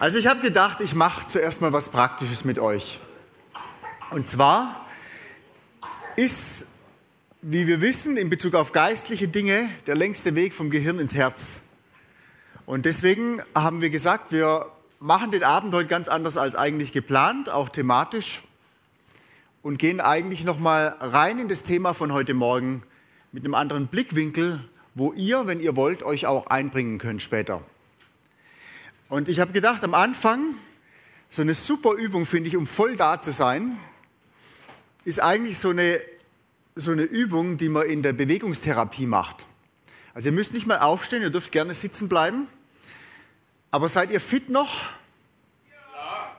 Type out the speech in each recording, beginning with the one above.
Also ich habe gedacht, ich mache zuerst mal was Praktisches mit euch. Und zwar ist, wie wir wissen, in Bezug auf geistliche Dinge der längste Weg vom Gehirn ins Herz. Und deswegen haben wir gesagt, wir machen den Abend heute ganz anders als eigentlich geplant, auch thematisch, und gehen eigentlich nochmal rein in das Thema von heute Morgen mit einem anderen Blickwinkel, wo ihr, wenn ihr wollt, euch auch einbringen könnt später. Und ich habe gedacht, am Anfang, so eine super Übung finde ich, um voll da zu sein, ist eigentlich so eine, so eine Übung, die man in der Bewegungstherapie macht. Also ihr müsst nicht mal aufstehen, ihr dürft gerne sitzen bleiben. Aber seid ihr fit noch? Ja.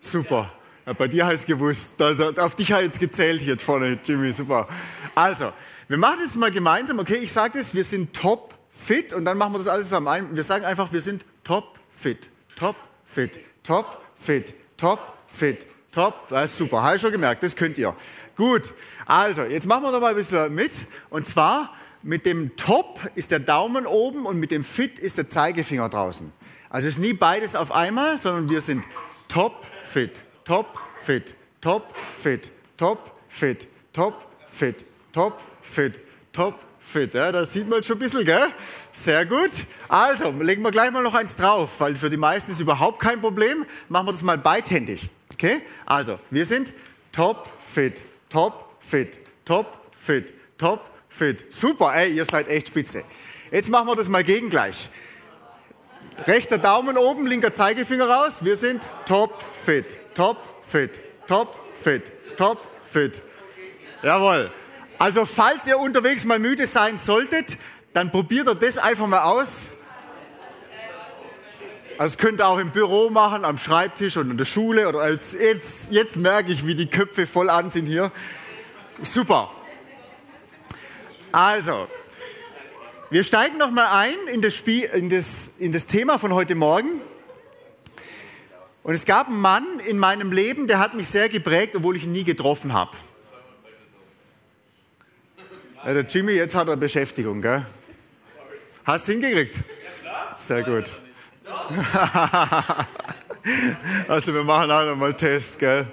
Super. Ja, bei dir heißt gewusst. Da, da, auf dich hat jetzt gezählt hier vorne, Jimmy. Super. Also, wir machen das mal gemeinsam. Okay, ich sage das, wir sind top fit und dann machen wir das alles zusammen. Wir sagen einfach, wir sind top fit, top fit, top fit, top fit, top. Das ist super. Habe ich schon gemerkt, das könnt ihr. Gut. Also, jetzt machen wir noch mal ein bisschen mit. Und zwar mit dem Top ist der Daumen oben und mit dem Fit ist der Zeigefinger draußen. Also es ist nie beides auf einmal, sondern wir sind top fit, top fit, top fit, top fit, top fit, top fit, top fit. Ja, das sieht man schon ein bisschen, gell? Sehr gut. Also, legen wir gleich mal noch eins drauf, weil für die meisten ist überhaupt kein Problem. Machen wir das mal beidhändig. Okay? Also, wir sind top fit, top fit, top fit, top fit. Super, ey, ihr seid echt spitze. Jetzt machen wir das mal gegengleich. Rechter Daumen oben, linker Zeigefinger raus. Wir sind top fit, top fit, top fit, top fit. Jawohl. Also falls ihr unterwegs mal müde sein solltet, dann probiert ihr das einfach mal aus. Also das könnt ihr auch im Büro machen, am Schreibtisch und in der Schule. Oder als jetzt, jetzt merke ich, wie die Köpfe voll an sind hier. Super. Also, wir steigen noch mal ein in das, Spiel, in, das, in das Thema von heute Morgen. Und es gab einen Mann in meinem Leben, der hat mich sehr geprägt, obwohl ich ihn nie getroffen habe. Ja, der Jimmy, jetzt hat er Beschäftigung, gell? Hast du hingekriegt? Sehr gut. also wir machen auch nochmal Test, gell?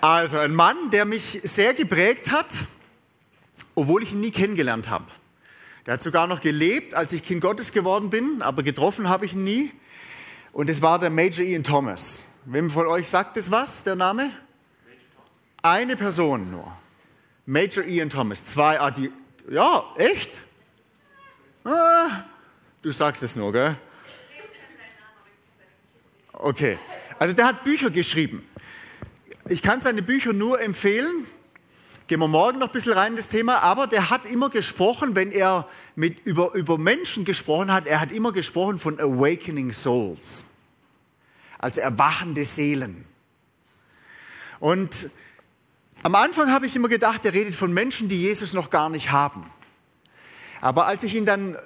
Also ein Mann, der mich sehr geprägt hat obwohl ich ihn nie kennengelernt habe. Der hat sogar noch gelebt, als ich Kind Gottes geworden bin, aber getroffen habe ich ihn nie. Und es war der Major Ian Thomas. Wem von euch sagt es was, der Name? Eine Person nur. Major Ian Thomas. Zwei, ah, die, ja, echt? Ah, du sagst es nur, gell? Okay. Also der hat Bücher geschrieben. Ich kann seine Bücher nur empfehlen. Gehen wir morgen noch ein bisschen rein in das Thema, aber der hat immer gesprochen, wenn er mit, über, über Menschen gesprochen hat, er hat immer gesprochen von Awakening Souls, also erwachende Seelen. Und am Anfang habe ich immer gedacht, er redet von Menschen, die Jesus noch gar nicht haben. Aber als ich ihn dann,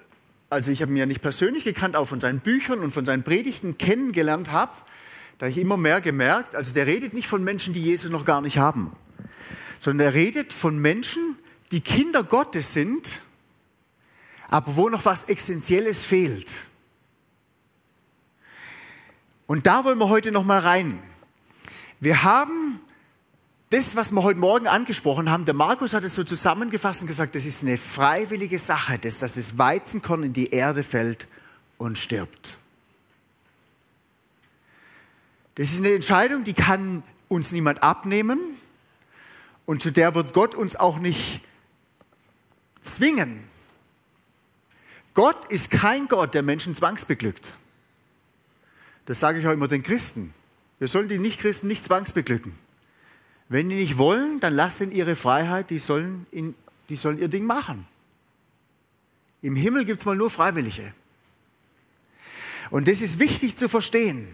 also ich habe ihn ja nicht persönlich gekannt, auch von seinen Büchern und von seinen Predigten kennengelernt habe, da habe ich immer mehr gemerkt, also der redet nicht von Menschen, die Jesus noch gar nicht haben sondern er redet von Menschen, die Kinder Gottes sind, aber wo noch was Essentielles fehlt. Und da wollen wir heute noch mal rein. Wir haben das, was wir heute Morgen angesprochen haben, der Markus hat es so zusammengefasst und gesagt, das ist eine freiwillige Sache, dass das Weizenkorn in die Erde fällt und stirbt. Das ist eine Entscheidung, die kann uns niemand abnehmen. Und zu der wird Gott uns auch nicht zwingen. Gott ist kein Gott, der Menschen zwangsbeglückt. Das sage ich auch immer den Christen. Wir sollen die Nichtchristen nicht zwangsbeglücken. Wenn die nicht wollen, dann lassen ihre Freiheit, die sollen, in, die sollen ihr Ding machen. Im Himmel gibt es mal nur Freiwillige. Und das ist wichtig zu verstehen.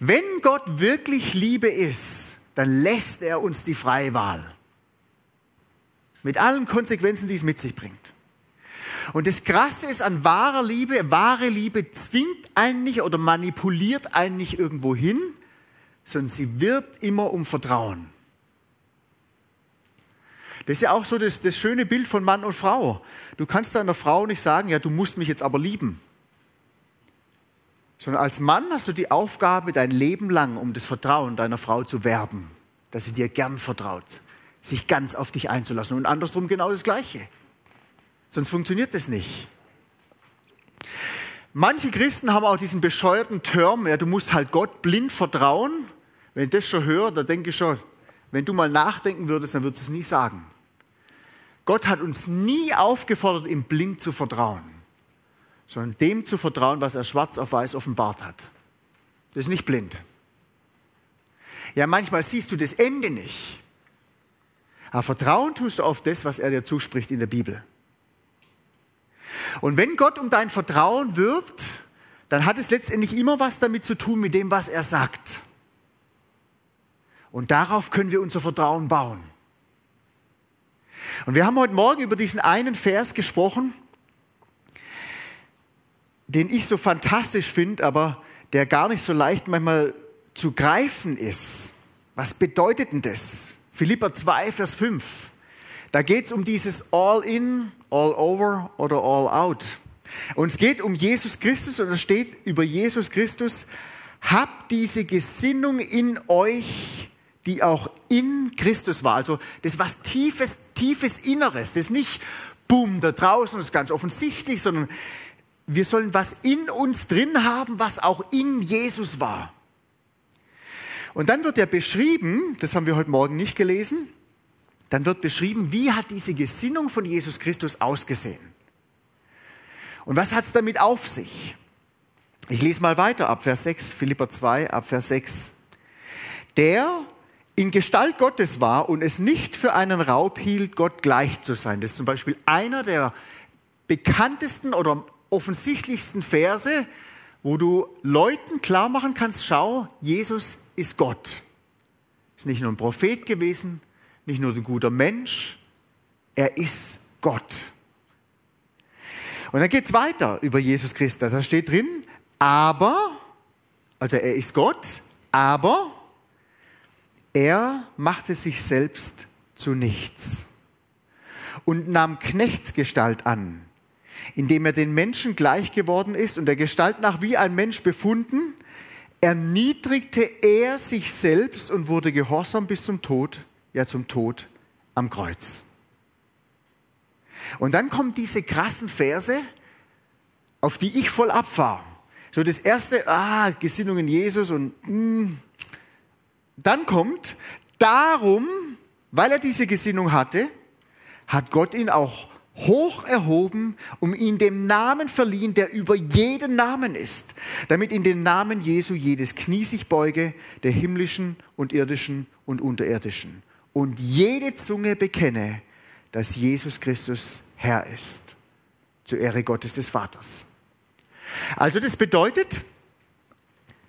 Wenn Gott wirklich Liebe ist, dann lässt er uns die freie Wahl. Mit allen Konsequenzen, die es mit sich bringt. Und das Krasse ist an wahrer Liebe, wahre Liebe zwingt einen nicht oder manipuliert einen nicht irgendwo hin, sondern sie wirbt immer um Vertrauen. Das ist ja auch so das, das schöne Bild von Mann und Frau. Du kannst deiner Frau nicht sagen, ja, du musst mich jetzt aber lieben. sondern als Mann hast du die Aufgabe, dein Leben lang um das Vertrauen deiner Frau zu werben, dass sie dir gern vertraut, sich ganz auf dich einzulassen und andersrum genau das Gleiche. Sonst funktioniert das nicht. Manche Christen haben auch diesen bescheuerten Term, ja, du musst halt Gott blind vertrauen. Wenn ich das schon höre, da denke ich schon, wenn du mal nachdenken würdest, dann würdest du es nie sagen. Gott hat uns nie aufgefordert, ihm blind zu vertrauen, sondern dem zu vertrauen, was er schwarz auf weiß offenbart hat. Das ist nicht blind. Ja, manchmal siehst du das Ende nicht. Aber Vertrauen tust du auf das, was er dir zuspricht in der Bibel. Und wenn Gott um dein Vertrauen wirbt, dann hat es letztendlich immer was damit zu tun mit dem, was er sagt. Und darauf können wir unser Vertrauen bauen. Und wir haben heute Morgen über diesen einen Vers gesprochen, den ich so fantastisch finde, aber der gar nicht so leicht manchmal zu greifen ist. Was bedeutet denn das? Philippa 2, Vers 5. Da geht es um dieses All in, All over oder All out. Und es geht um Jesus Christus und da steht über Jesus Christus, habt diese Gesinnung in euch, die auch in Christus war. Also das ist was tiefes, tiefes Inneres. Das ist nicht, boom, da draußen, das ist ganz offensichtlich, sondern wir sollen was in uns drin haben, was auch in Jesus war. Und dann wird er beschrieben, das haben wir heute Morgen nicht gelesen, dann wird beschrieben, wie hat diese Gesinnung von Jesus Christus ausgesehen. Und was hat es damit auf sich? Ich lese mal weiter ab Vers 6, Philippa 2, ab Vers 6. Der in Gestalt Gottes war und es nicht für einen Raub hielt, Gott gleich zu sein. Das ist zum Beispiel einer der bekanntesten oder offensichtlichsten Verse, wo du Leuten klar machen kannst, schau, Jesus ist Gott. Ist nicht nur ein Prophet gewesen, nicht nur ein guter Mensch, er ist Gott. Und dann geht es weiter über Jesus Christus. Da steht drin, aber, also er ist Gott, aber er machte sich selbst zu nichts und nahm Knechtsgestalt an, indem er den Menschen gleich geworden ist und der Gestalt nach wie ein Mensch befunden, erniedrigte er sich selbst und wurde gehorsam bis zum Tod, ja zum Tod am Kreuz. Und dann kommen diese krassen Verse, auf die ich voll abfahre. So das erste, ah, Gesinnung in Jesus und mh. Dann kommt, darum, weil er diese Gesinnung hatte, hat Gott ihn auch hoch erhoben, um ihn dem Namen verliehen, der über jeden Namen ist, damit in den Namen Jesu jedes Knie sich beuge, der himmlischen und irdischen und unterirdischen und jede Zunge bekenne, dass Jesus Christus Herr ist, zur Ehre Gottes des Vaters. Also das bedeutet,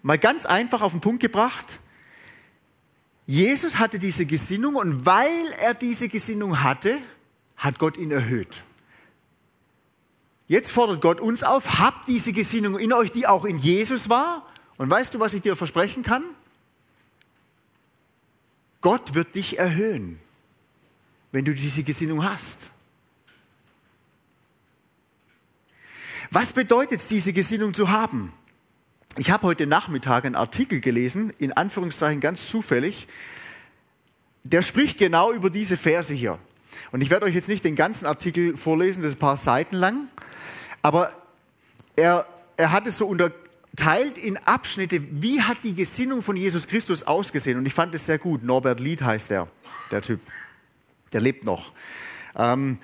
mal ganz einfach auf den Punkt gebracht, Jesus hatte diese Gesinnung und weil er diese Gesinnung hatte, hat Gott ihn erhöht. Jetzt fordert Gott uns auf, habt diese Gesinnung in euch, die auch in Jesus war. Und weißt du, was ich dir versprechen kann? Gott wird dich erhöhen, wenn du diese Gesinnung hast. Was bedeutet es, diese Gesinnung zu haben? Ich habe heute Nachmittag einen Artikel gelesen, in Anführungszeichen ganz zufällig, der spricht genau über diese Verse hier. Und ich werde euch jetzt nicht den ganzen Artikel vorlesen, das ist ein paar Seiten lang, aber er, er hat es so unter, teilt in Abschnitte, wie hat die Gesinnung von Jesus Christus ausgesehen. Und ich fand es sehr gut. Norbert Lied heißt der, der Typ. Der lebt noch. Ähm,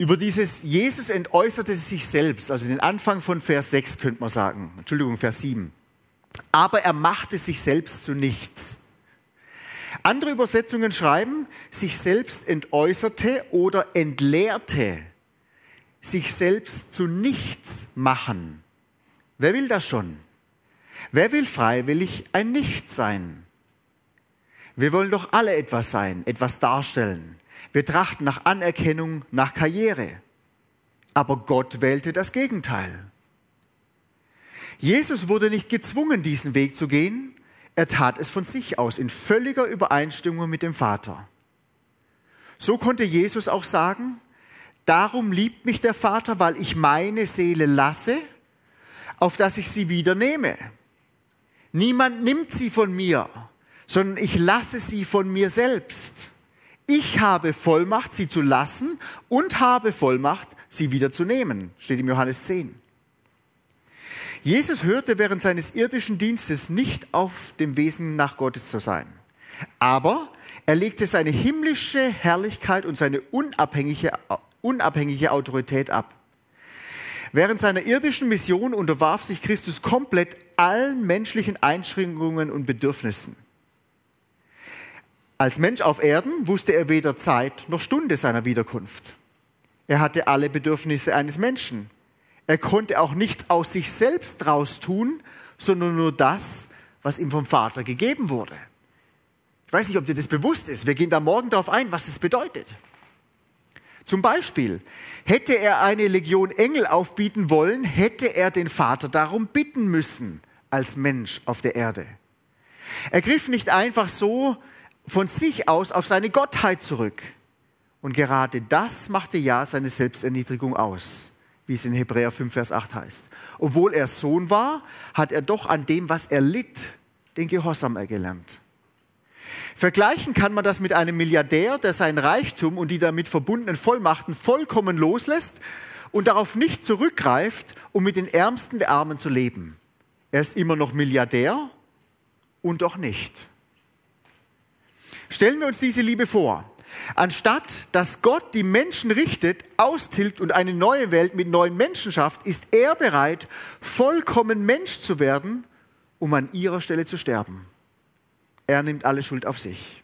über dieses Jesus entäußerte sich selbst, also den Anfang von Vers 6 könnte man sagen. Entschuldigung, Vers 7. Aber er machte sich selbst zu nichts. Andere Übersetzungen schreiben, sich selbst entäußerte oder entleerte, sich selbst zu nichts machen. Wer will das schon? Wer will freiwillig ein Nichts sein? Wir wollen doch alle etwas sein, etwas darstellen. Wir trachten nach Anerkennung, nach Karriere. Aber Gott wählte das Gegenteil. Jesus wurde nicht gezwungen, diesen Weg zu gehen. Er tat es von sich aus, in völliger Übereinstimmung mit dem Vater. So konnte Jesus auch sagen, darum liebt mich der Vater, weil ich meine Seele lasse auf dass ich sie wieder nehme. Niemand nimmt sie von mir, sondern ich lasse sie von mir selbst. Ich habe Vollmacht, sie zu lassen und habe Vollmacht, sie wieder zu nehmen, steht im Johannes 10. Jesus hörte während seines irdischen Dienstes nicht auf dem Wesen nach Gottes zu sein. Aber er legte seine himmlische Herrlichkeit und seine unabhängige, unabhängige Autorität ab. Während seiner irdischen Mission unterwarf sich Christus komplett allen menschlichen Einschränkungen und Bedürfnissen. Als Mensch auf Erden wusste er weder Zeit noch Stunde seiner Wiederkunft. Er hatte alle Bedürfnisse eines Menschen. Er konnte auch nichts aus sich selbst raus tun, sondern nur das, was ihm vom Vater gegeben wurde. Ich weiß nicht, ob dir das bewusst ist. Wir gehen da morgen darauf ein, was das bedeutet. Zum Beispiel, hätte er eine Legion Engel aufbieten wollen, hätte er den Vater darum bitten müssen, als Mensch auf der Erde. Er griff nicht einfach so von sich aus auf seine Gottheit zurück. Und gerade das machte ja seine Selbsterniedrigung aus, wie es in Hebräer 5, Vers 8 heißt. Obwohl er Sohn war, hat er doch an dem, was er litt, den Gehorsam ergelernt. Vergleichen kann man das mit einem Milliardär, der sein Reichtum und die damit verbundenen Vollmachten vollkommen loslässt und darauf nicht zurückgreift, um mit den Ärmsten der Armen zu leben. Er ist immer noch Milliardär und doch nicht. Stellen wir uns diese Liebe vor. Anstatt dass Gott die Menschen richtet, austilgt und eine neue Welt mit neuen Menschen schafft, ist er bereit, vollkommen Mensch zu werden, um an ihrer Stelle zu sterben. Er nimmt alle Schuld auf sich.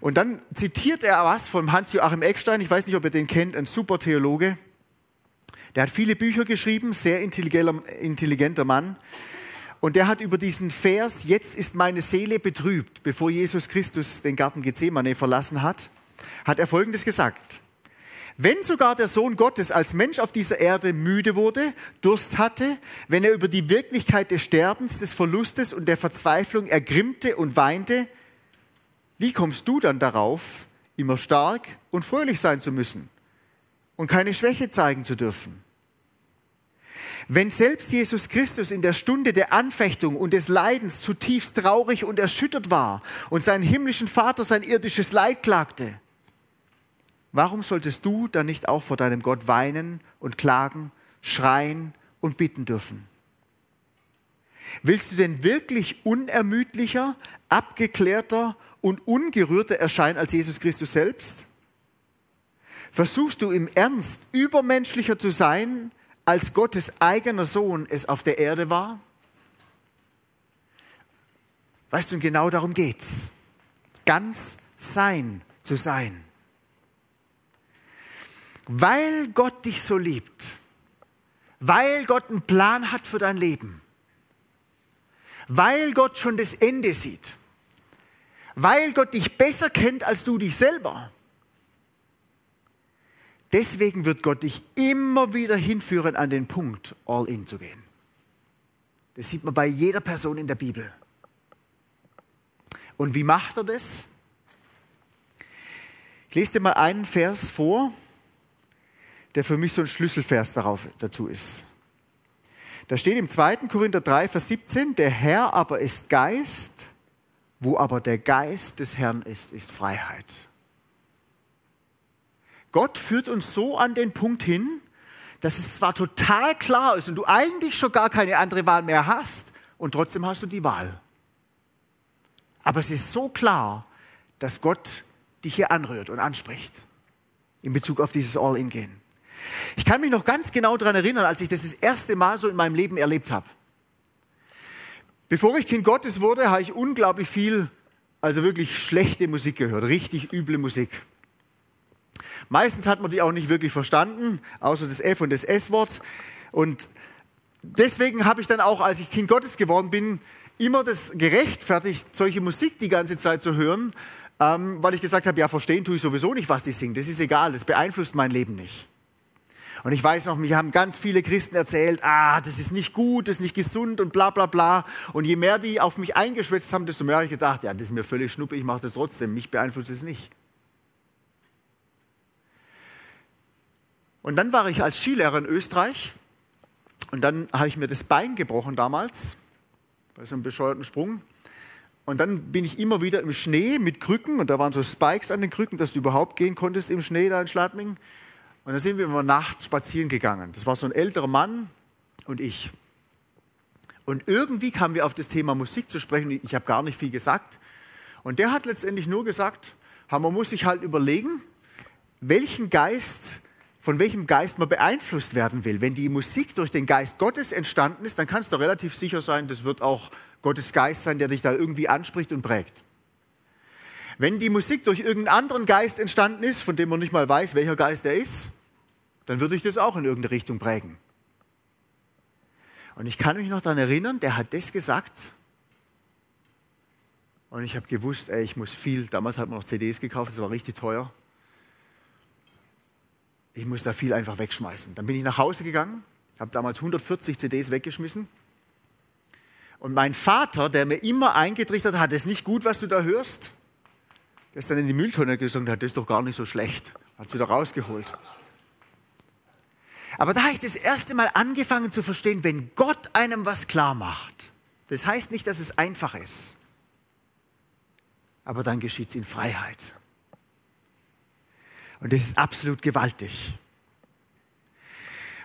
Und dann zitiert er was von Hans-Joachim Eckstein, ich weiß nicht, ob ihr den kennt, ein super Theologe. Der hat viele Bücher geschrieben, sehr intelligenter Mann. Und der hat über diesen Vers, jetzt ist meine Seele betrübt, bevor Jesus Christus den Garten Gethsemane verlassen hat, hat er Folgendes gesagt. Wenn sogar der Sohn Gottes als Mensch auf dieser Erde müde wurde, Durst hatte, wenn er über die Wirklichkeit des Sterbens, des Verlustes und der Verzweiflung ergrimmte und weinte, wie kommst du dann darauf, immer stark und fröhlich sein zu müssen und keine Schwäche zeigen zu dürfen? Wenn selbst Jesus Christus in der Stunde der Anfechtung und des Leidens zutiefst traurig und erschüttert war und seinen himmlischen Vater sein irdisches Leid klagte, Warum solltest du dann nicht auch vor deinem Gott weinen und klagen, schreien und bitten dürfen? Willst du denn wirklich unermüdlicher, abgeklärter und ungerührter erscheinen als Jesus Christus selbst? Versuchst du im Ernst übermenschlicher zu sein, als Gottes eigener Sohn es auf der Erde war? Weißt du, genau darum geht's. Ganz sein zu sein. Weil Gott dich so liebt, weil Gott einen Plan hat für dein Leben, weil Gott schon das Ende sieht, weil Gott dich besser kennt als du dich selber. Deswegen wird Gott dich immer wieder hinführen an den Punkt, all in zu gehen. Das sieht man bei jeder Person in der Bibel. Und wie macht er das? Ich lese dir mal einen Vers vor, der für mich so ein Schlüsselvers darauf, dazu ist. Da steht im 2. Korinther 3, Vers 17, der Herr aber ist Geist, wo aber der Geist des Herrn ist, ist Freiheit. Gott führt uns so an den Punkt hin, dass es zwar total klar ist und du eigentlich schon gar keine andere Wahl mehr hast und trotzdem hast du die Wahl. Aber es ist so klar, dass Gott dich hier anrührt und anspricht in Bezug auf dieses All-In-Gehen. Ich kann mich noch ganz genau daran erinnern, als ich das das erste Mal so in meinem Leben erlebt habe. Bevor ich Kind Gottes wurde, habe ich unglaublich viel, also wirklich schlechte Musik gehört, richtig üble Musik. Meistens hat man die auch nicht wirklich verstanden, außer das F und das S-Wort. Und deswegen habe ich dann auch, als ich Kind Gottes geworden bin, immer das gerechtfertigt, solche Musik die ganze Zeit zu hören, ähm, weil ich gesagt habe, ja, verstehen tue ich sowieso nicht, was die singen. Das ist egal, das beeinflusst mein Leben nicht. Und ich weiß noch, mir haben ganz viele Christen erzählt, ah, das ist nicht gut, das ist nicht gesund und bla bla bla. Und je mehr die auf mich eingeschwätzt haben, desto mehr habe ich gedacht, ja, das ist mir völlig schnuppe, ich mache das trotzdem, mich beeinflusst es nicht. Und dann war ich als Skilehrer in Österreich Und dann habe ich mir das Bein gebrochen damals, bei so einem bescheuerten Sprung. Und dann bin ich immer wieder im Schnee mit Krücken und da waren so Spikes an den Krücken, dass du überhaupt gehen konntest im Schnee da in Schladming. Und dann sind wir immer nachts spazieren gegangen. Das war so ein älterer Mann und ich. Und irgendwie kamen wir auf das Thema Musik zu sprechen. Ich habe gar nicht viel gesagt. Und der hat letztendlich nur gesagt, man muss sich halt überlegen, welchen Geist, von welchem Geist man beeinflusst werden will. Wenn die Musik durch den Geist Gottes entstanden ist, dann kannst du relativ sicher sein, das wird auch Gottes Geist sein, der dich da irgendwie anspricht und prägt. Wenn die Musik durch irgendeinen anderen Geist entstanden ist, von dem man nicht mal weiß, welcher Geist er ist, dann würde ich das auch in irgendeine Richtung prägen. Und ich kann mich noch daran erinnern, der hat das gesagt. Und ich habe gewusst, ey, ich muss viel, damals hat man noch CDs gekauft, das war richtig teuer. Ich muss da viel einfach wegschmeißen. Dann bin ich nach Hause gegangen, habe damals 140 CDs weggeschmissen. Und mein Vater, der mir immer eingetrichtert hat, ist nicht gut, was du da hörst, der ist dann in die Mülltonne gesungen, hat das ist doch gar nicht so schlecht. Hat es wieder rausgeholt. Aber da habe ich das erste Mal angefangen zu verstehen, wenn Gott einem was klar macht, das heißt nicht, dass es einfach ist, aber dann geschieht es in Freiheit. Und das ist absolut gewaltig.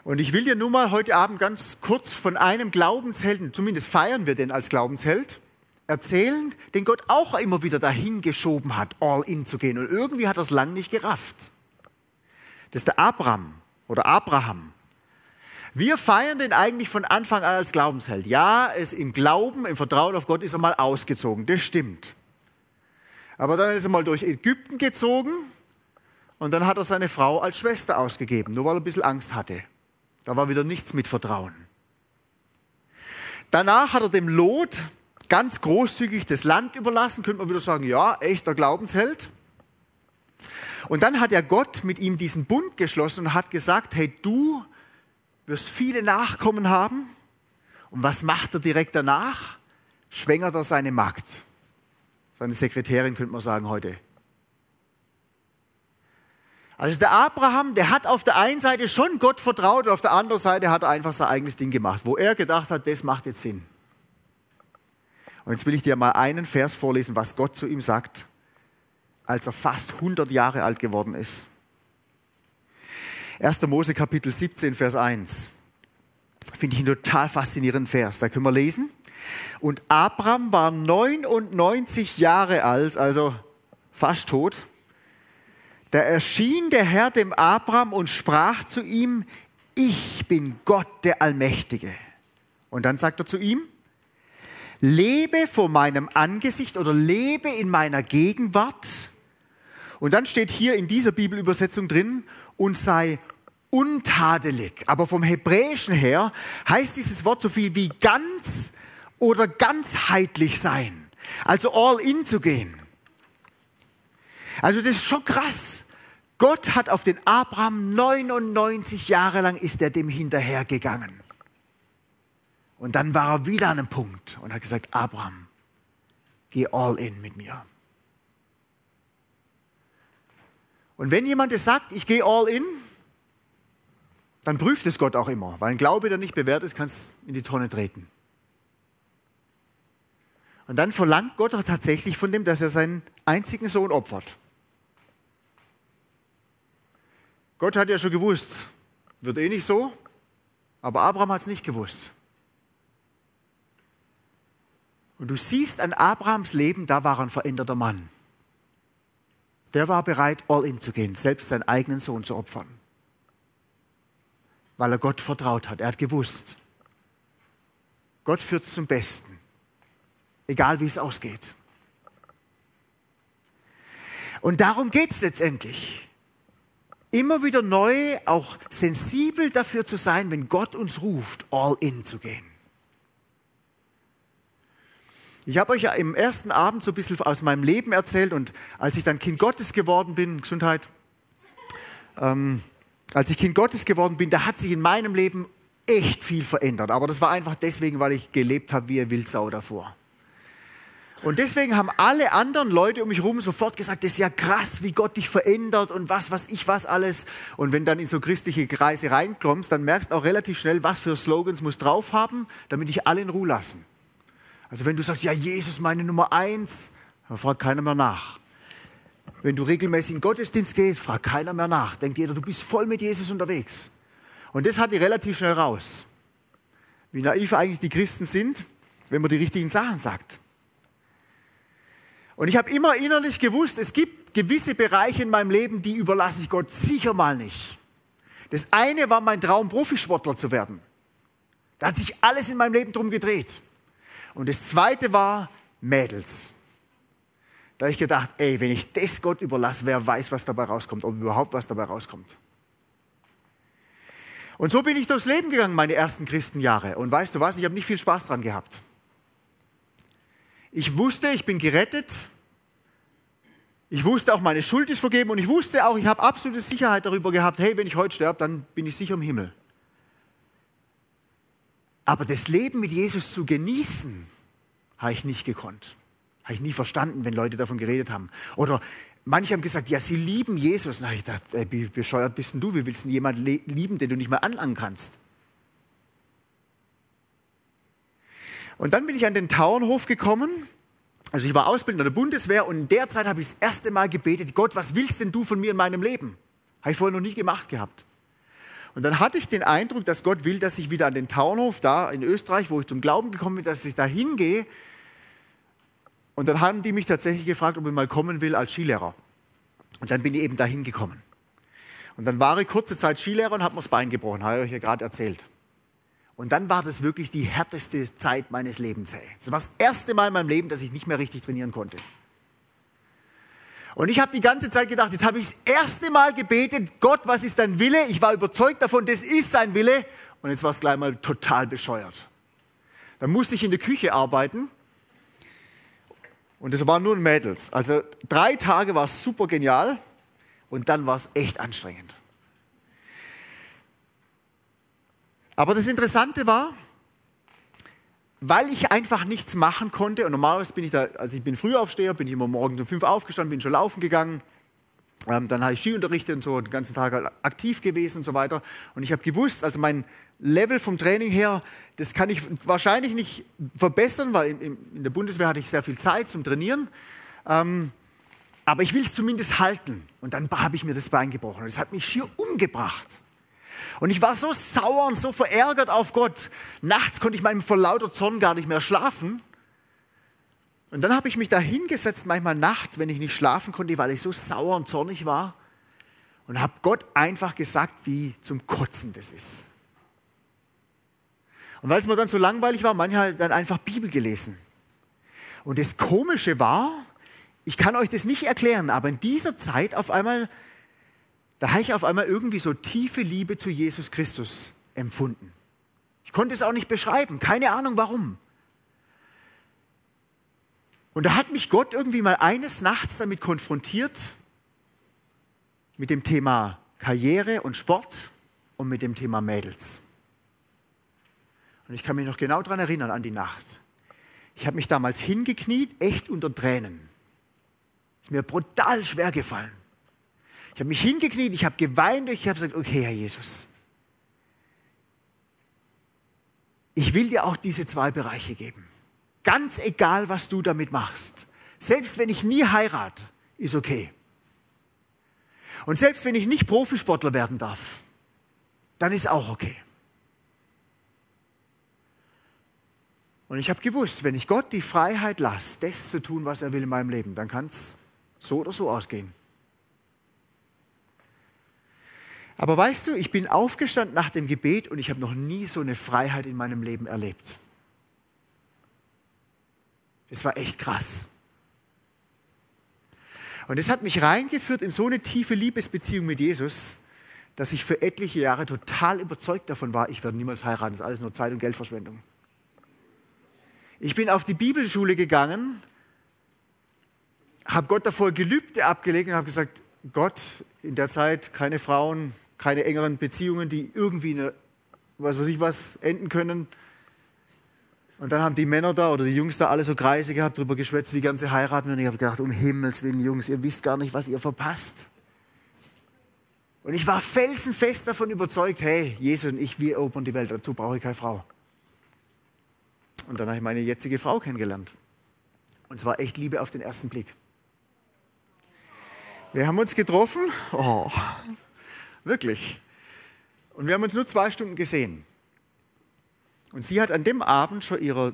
Und ich will dir nur mal heute Abend ganz kurz von einem Glaubenshelden, zumindest feiern wir den als Glaubensheld, erzählen, den Gott auch immer wieder dahin geschoben hat, all in zu gehen. Und irgendwie hat er es lang nicht gerafft. Das ist der Abraham oder Abraham. Wir feiern den eigentlich von Anfang an als Glaubensheld. Ja, es im Glauben, im Vertrauen auf Gott ist er mal ausgezogen. Das stimmt. Aber dann ist er mal durch Ägypten gezogen und dann hat er seine Frau als Schwester ausgegeben, nur weil er ein bisschen Angst hatte. Da war wieder nichts mit Vertrauen. Danach hat er dem Lot ganz großzügig das Land überlassen, könnte man wieder sagen, ja, echter Glaubensheld. Und dann hat ja Gott mit ihm diesen Bund geschlossen und hat gesagt, hey, du wirst viele Nachkommen haben. Und was macht er direkt danach? Schwängert er seine Magd. Seine Sekretärin könnte man sagen heute. Also der Abraham, der hat auf der einen Seite schon Gott vertraut, auf der anderen Seite hat er einfach sein eigenes Ding gemacht, wo er gedacht hat, das macht jetzt Sinn. Und jetzt will ich dir mal einen Vers vorlesen, was Gott zu ihm sagt, als er fast 100 Jahre alt geworden ist. 1. Mose Kapitel 17, Vers 1. Finde ich einen total faszinierenden Vers. Da können wir lesen. Und Abraham war 99 Jahre alt, also fast tot. Da erschien der Herr dem Abraham und sprach zu ihm, ich bin Gott der Allmächtige. Und dann sagt er zu ihm, lebe vor meinem Angesicht oder lebe in meiner Gegenwart. Und dann steht hier in dieser Bibelübersetzung drin, und sei untadelig. Aber vom Hebräischen her heißt dieses Wort so viel wie ganz oder ganzheitlich sein. Also all in zu gehen. Also das ist schon krass. Gott hat auf den Abraham 99 Jahre lang ist er dem hinterhergegangen. Und dann war er wieder an einem Punkt und hat gesagt, Abraham, geh all in mit mir. Und wenn jemand es sagt, ich gehe all in, dann prüft es Gott auch immer, weil ein Glaube, der nicht bewährt ist, kannst in die Tonne treten. Und dann verlangt Gott auch tatsächlich von dem, dass er seinen einzigen Sohn opfert. Gott hat ja schon gewusst, wird eh nicht so, aber Abraham hat es nicht gewusst. Und du siehst an Abrahams Leben, da war ein veränderter Mann. Der war bereit, all in zu gehen, selbst seinen eigenen Sohn zu opfern. Weil er Gott vertraut hat. Er hat gewusst, Gott führt zum Besten, egal wie es ausgeht. Und darum geht es letztendlich. Immer wieder neu, auch sensibel dafür zu sein, wenn Gott uns ruft, all in zu gehen. Ich habe euch ja im ersten Abend so ein bisschen aus meinem Leben erzählt und als ich dann Kind Gottes geworden bin, Gesundheit, ähm, als ich Kind Gottes geworden bin, da hat sich in meinem Leben echt viel verändert. Aber das war einfach deswegen, weil ich gelebt habe wie eine Wildsau davor. Und deswegen haben alle anderen Leute um mich herum sofort gesagt, das ist ja krass, wie Gott dich verändert und was, was ich, was alles. Und wenn dann in so christliche Kreise reinkommst, dann merkst auch relativ schnell, was für Slogans muss drauf haben, damit dich alle in Ruhe lassen. Also wenn du sagst, ja, Jesus meine Nummer eins, dann fragt keiner mehr nach. Wenn du regelmäßig in Gottesdienst gehst, fragt keiner mehr nach. Denkt jeder, du bist voll mit Jesus unterwegs. Und das hat die relativ schnell raus. Wie naiv eigentlich die Christen sind, wenn man die richtigen Sachen sagt. Und ich habe immer innerlich gewusst, es gibt gewisse Bereiche in meinem Leben, die überlasse ich Gott sicher mal nicht. Das eine war mein Traum, Profisportler zu werden. Da hat sich alles in meinem Leben drum gedreht. Und das zweite war Mädels. Da habe ich gedacht, ey, wenn ich das Gott überlasse, wer weiß, was dabei rauskommt, ob überhaupt was dabei rauskommt. Und so bin ich durchs Leben gegangen, meine ersten Christenjahre. Und weißt du was, ich habe nicht viel Spaß dran gehabt. Ich wusste, ich bin gerettet. Ich wusste auch, meine Schuld ist vergeben. Und ich wusste auch, ich habe absolute Sicherheit darüber gehabt, hey, wenn ich heute sterbe, dann bin ich sicher im Himmel. Aber das Leben mit Jesus zu genießen, habe ich nicht gekonnt. Habe ich nie verstanden, wenn Leute davon geredet haben. Oder manche haben gesagt, ja, sie lieben Jesus. Na, ich dachte, ey, wie bescheuert bist denn du? Wie willst du jemanden lieben, den du nicht mehr anlangen kannst? Und dann bin ich an den Tauernhof gekommen. Also ich war Ausbildender der Bundeswehr und in der Zeit habe ich das erste Mal gebetet, Gott, was willst denn du von mir in meinem Leben? Habe ich vorher noch nie gemacht gehabt. Und dann hatte ich den Eindruck, dass Gott will, dass ich wieder an den Tauernhof da in Österreich, wo ich zum Glauben gekommen bin, dass ich da hingehe. Und dann haben die mich tatsächlich gefragt, ob ich mal kommen will als Skilehrer. Und dann bin ich eben da hingekommen. Und dann war ich kurze Zeit Skilehrer und habe mir das Bein gebrochen, habe ich euch ja gerade erzählt. Und dann war das wirklich die härteste Zeit meines Lebens. Hey. Das war das erste Mal in meinem Leben, dass ich nicht mehr richtig trainieren konnte. Und ich habe die ganze Zeit gedacht, jetzt habe ich das erste Mal gebetet, Gott, was ist dein Wille? Ich war überzeugt davon, das ist sein Wille. Und jetzt war es gleich mal total bescheuert. Dann musste ich in der Küche arbeiten. Und das waren nur Mädels. Also drei Tage war es super genial. Und dann war es echt anstrengend. Aber das Interessante war, weil ich einfach nichts machen konnte, und normalerweise bin ich da, also ich bin Frühaufsteher, bin ich immer morgens um fünf aufgestanden, bin schon laufen gegangen, ähm, dann habe ich Ski unterrichtet und so den ganzen Tag halt aktiv gewesen und so weiter. Und ich habe gewusst, also mein Level vom Training her, das kann ich wahrscheinlich nicht verbessern, weil in, in der Bundeswehr hatte ich sehr viel Zeit zum Trainieren. Ähm, aber ich will es zumindest halten. Und dann habe ich mir das Bein gebrochen. Und das hat mich schier umgebracht. Und ich war so sauer und so verärgert auf Gott. Nachts konnte ich meinem vor lauter Zorn gar nicht mehr schlafen. Und dann habe ich mich da hingesetzt, manchmal nachts, wenn ich nicht schlafen konnte, weil ich so sauer und zornig war. Und habe Gott einfach gesagt, wie zum Kotzen das ist. Und weil es mir dann so langweilig war, manchmal dann einfach Bibel gelesen. Und das Komische war, ich kann euch das nicht erklären, aber in dieser Zeit auf einmal da habe ich auf einmal irgendwie so tiefe Liebe zu Jesus Christus empfunden. Ich konnte es auch nicht beschreiben, keine Ahnung warum. Und da hat mich Gott irgendwie mal eines Nachts damit konfrontiert, mit dem Thema Karriere und Sport und mit dem Thema Mädels. Und ich kann mich noch genau daran erinnern, an die Nacht. Ich habe mich damals hingekniet, echt unter Tränen. Ist mir brutal schwer gefallen. Ich habe mich hingekniet, ich habe geweint, ich habe gesagt, okay, Herr Jesus, ich will dir auch diese zwei Bereiche geben. Ganz egal, was du damit machst. Selbst wenn ich nie heirate, ist okay. Und selbst wenn ich nicht Profisportler werden darf, dann ist auch okay. Und ich habe gewusst, wenn ich Gott die Freiheit lasse, das zu tun, was er will in meinem Leben, dann kann es so oder so ausgehen. Aber weißt du, ich bin aufgestanden nach dem Gebet und ich habe noch nie so eine Freiheit in meinem Leben erlebt. Das war echt krass. Und es hat mich reingeführt in so eine tiefe Liebesbeziehung mit Jesus, dass ich für etliche Jahre total überzeugt davon war, ich werde niemals heiraten, das ist alles nur Zeit- und Geldverschwendung. Ich bin auf die Bibelschule gegangen, habe Gott davor Gelübde abgelegt und habe gesagt, Gott, in der Zeit keine Frauen, keine engeren Beziehungen, die irgendwie eine, was weiß ich was, enden können. Und dann haben die Männer da oder die Jungs da alle so Kreise gehabt, drüber geschwätzt, wie sie heiraten. Und ich habe gedacht, um Himmels Willen, Jungs, ihr wisst gar nicht, was ihr verpasst. Und ich war felsenfest davon überzeugt, hey, Jesus und ich, wir erobern die Welt, dazu brauche ich keine Frau. Und dann habe ich meine jetzige Frau kennengelernt. Und zwar echt Liebe auf den ersten Blick. Wir haben uns getroffen, oh, wirklich. Und wir haben uns nur zwei Stunden gesehen. Und sie hat an dem Abend schon ihrer,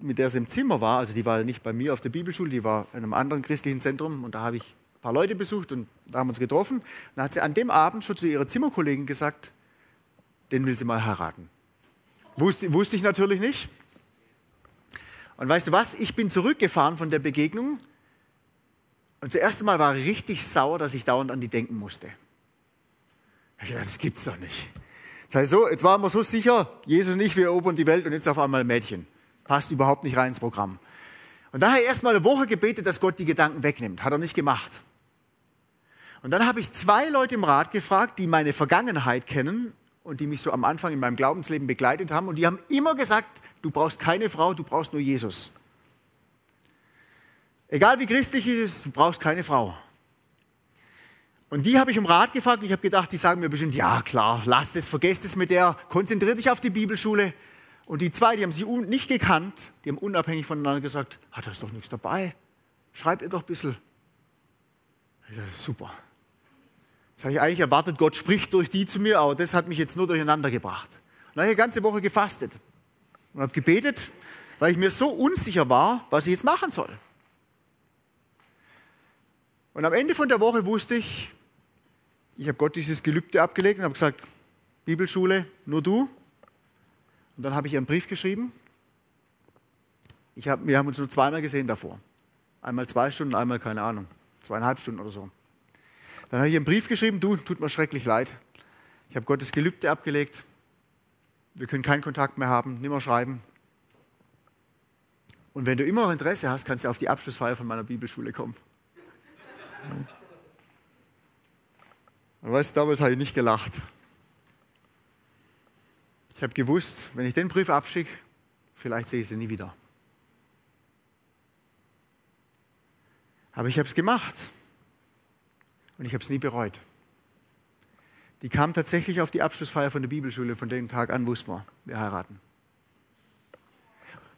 mit der sie im Zimmer war, also die war nicht bei mir auf der Bibelschule, die war in einem anderen christlichen Zentrum und da habe ich ein paar Leute besucht und da haben wir uns getroffen. Und da hat sie an dem Abend schon zu ihrer Zimmerkollegin gesagt, den will sie mal heiraten. Wusste, wusste ich natürlich nicht. Und weißt du was? Ich bin zurückgefahren von der Begegnung und zuerst einmal war ich richtig sauer, dass ich dauernd an die denken musste. Dachte, das gibt's doch nicht. Das heißt so, jetzt waren wir so sicher, Jesus und ich, wir erobern die Welt und jetzt auf einmal ein Mädchen. Passt überhaupt nicht rein ins Programm. Und dann habe ich erst mal eine Woche gebetet, dass Gott die Gedanken wegnimmt. Hat er nicht gemacht. Und dann habe ich zwei Leute im Rat gefragt, die meine Vergangenheit kennen und die mich so am Anfang in meinem Glaubensleben begleitet haben. Und die haben immer gesagt, du brauchst keine Frau, du brauchst nur Jesus. Egal wie christlich es ist, du brauchst keine Frau. Und die habe ich um Rat gefragt und ich habe gedacht, die sagen mir bestimmt, ja klar, lasst es, vergesst es mit der, konzentriert dich auf die Bibelschule. Und die zwei, die haben sie nicht gekannt, die haben unabhängig voneinander gesagt, ah, da ist doch nichts dabei, schreib ihr doch ein bisschen. Das ist super. Das habe ich eigentlich erwartet, Gott spricht durch die zu mir, aber das hat mich jetzt nur durcheinander gebracht. Und dann habe ich eine ganze Woche gefastet und habe gebetet, weil ich mir so unsicher war, was ich jetzt machen soll. Und am Ende von der Woche wusste ich, ich habe Gott dieses Gelübde abgelegt und habe gesagt, Bibelschule, nur du. Und dann habe ich ihr einen Brief geschrieben. Ich hab, wir haben uns nur zweimal gesehen davor. Einmal zwei Stunden, einmal keine Ahnung, zweieinhalb Stunden oder so. Dann habe ich ihr einen Brief geschrieben, du, tut mir schrecklich leid. Ich habe Gottes Gelübde abgelegt. Wir können keinen Kontakt mehr haben, nimmer schreiben. Und wenn du immer noch Interesse hast, kannst du auf die Abschlussfeier von meiner Bibelschule kommen. Und weißt du, damals habe ich nicht gelacht. Ich habe gewusst, wenn ich den Brief abschicke, vielleicht sehe ich sie nie wieder. Aber ich habe es gemacht und ich habe es nie bereut. Die kam tatsächlich auf die Abschlussfeier von der Bibelschule, von dem Tag an wussten wir, wir heiraten.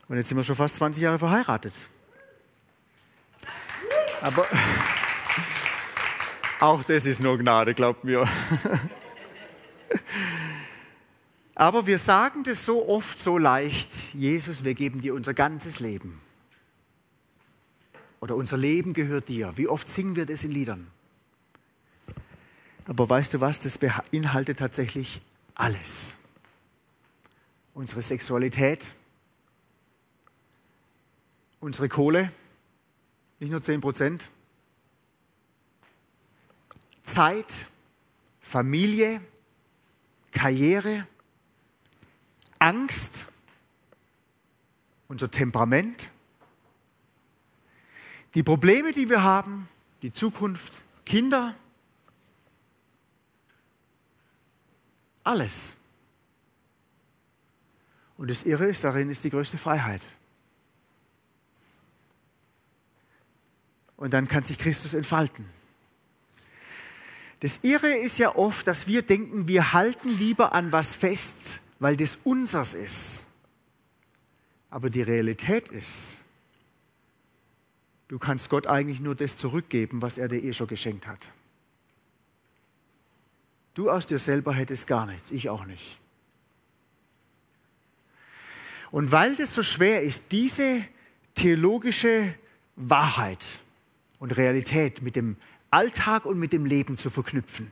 Und jetzt sind wir schon fast 20 Jahre verheiratet. Aber auch das ist nur Gnade, glaubt mir. Aber wir sagen das so oft so leicht, Jesus, wir geben dir unser ganzes Leben. Oder unser Leben gehört dir. Wie oft singen wir das in Liedern? Aber weißt du was, das beinhaltet tatsächlich alles. Unsere Sexualität, unsere Kohle, nicht nur 10 Prozent, Zeit, Familie, Karriere, Angst, unser Temperament, die Probleme, die wir haben, die Zukunft, Kinder, alles. Und das Irre ist, darin ist die größte Freiheit. Und dann kann sich Christus entfalten. Das Irre ist ja oft, dass wir denken, wir halten lieber an was fest, weil das unsers ist. Aber die Realität ist, du kannst Gott eigentlich nur das zurückgeben, was er dir eh schon geschenkt hat. Du aus dir selber hättest gar nichts, ich auch nicht. Und weil das so schwer ist, diese theologische Wahrheit und Realität mit dem Alltag und mit dem Leben zu verknüpfen.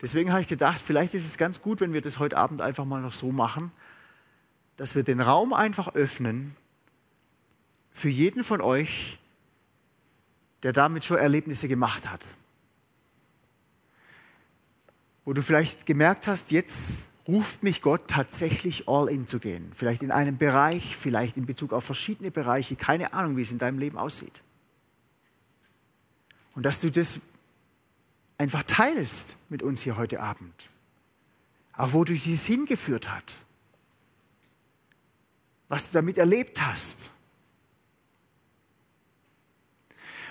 Deswegen habe ich gedacht, vielleicht ist es ganz gut, wenn wir das heute Abend einfach mal noch so machen, dass wir den Raum einfach öffnen für jeden von euch, der damit schon Erlebnisse gemacht hat. Wo du vielleicht gemerkt hast, jetzt ruft mich Gott tatsächlich all in zu gehen. Vielleicht in einem Bereich, vielleicht in Bezug auf verschiedene Bereiche, keine Ahnung, wie es in deinem Leben aussieht. Und dass du das einfach teilst mit uns hier heute Abend. Auch wo dich dies hingeführt hat. was du damit erlebt hast.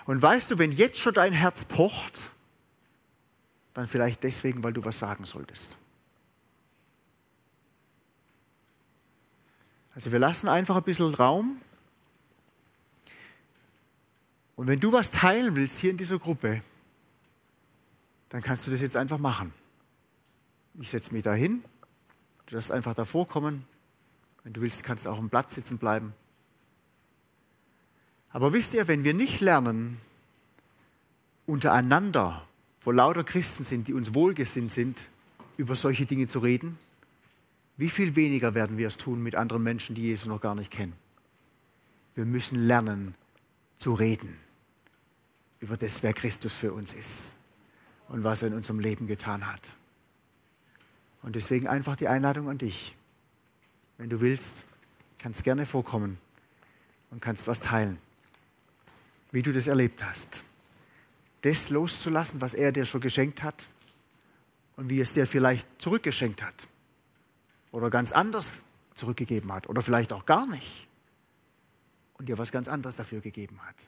Und weißt du, wenn jetzt schon dein Herz pocht, dann vielleicht deswegen, weil du was sagen solltest. Also wir lassen einfach ein bisschen Raum. Und wenn du was teilen willst hier in dieser Gruppe, dann kannst du das jetzt einfach machen. Ich setze mich da hin, du darfst einfach davor kommen. Wenn du willst, kannst du auch am Platz sitzen bleiben. Aber wisst ihr, wenn wir nicht lernen, untereinander, wo lauter Christen sind, die uns wohlgesinnt sind, über solche Dinge zu reden, wie viel weniger werden wir es tun mit anderen Menschen, die Jesus noch gar nicht kennen? Wir müssen lernen zu reden über das, wer Christus für uns ist und was er in unserem Leben getan hat. Und deswegen einfach die Einladung an dich. Wenn du willst, kannst gerne vorkommen und kannst was teilen, wie du das erlebt hast. Das loszulassen, was er dir schon geschenkt hat und wie es dir vielleicht zurückgeschenkt hat oder ganz anders zurückgegeben hat oder vielleicht auch gar nicht und dir was ganz anderes dafür gegeben hat.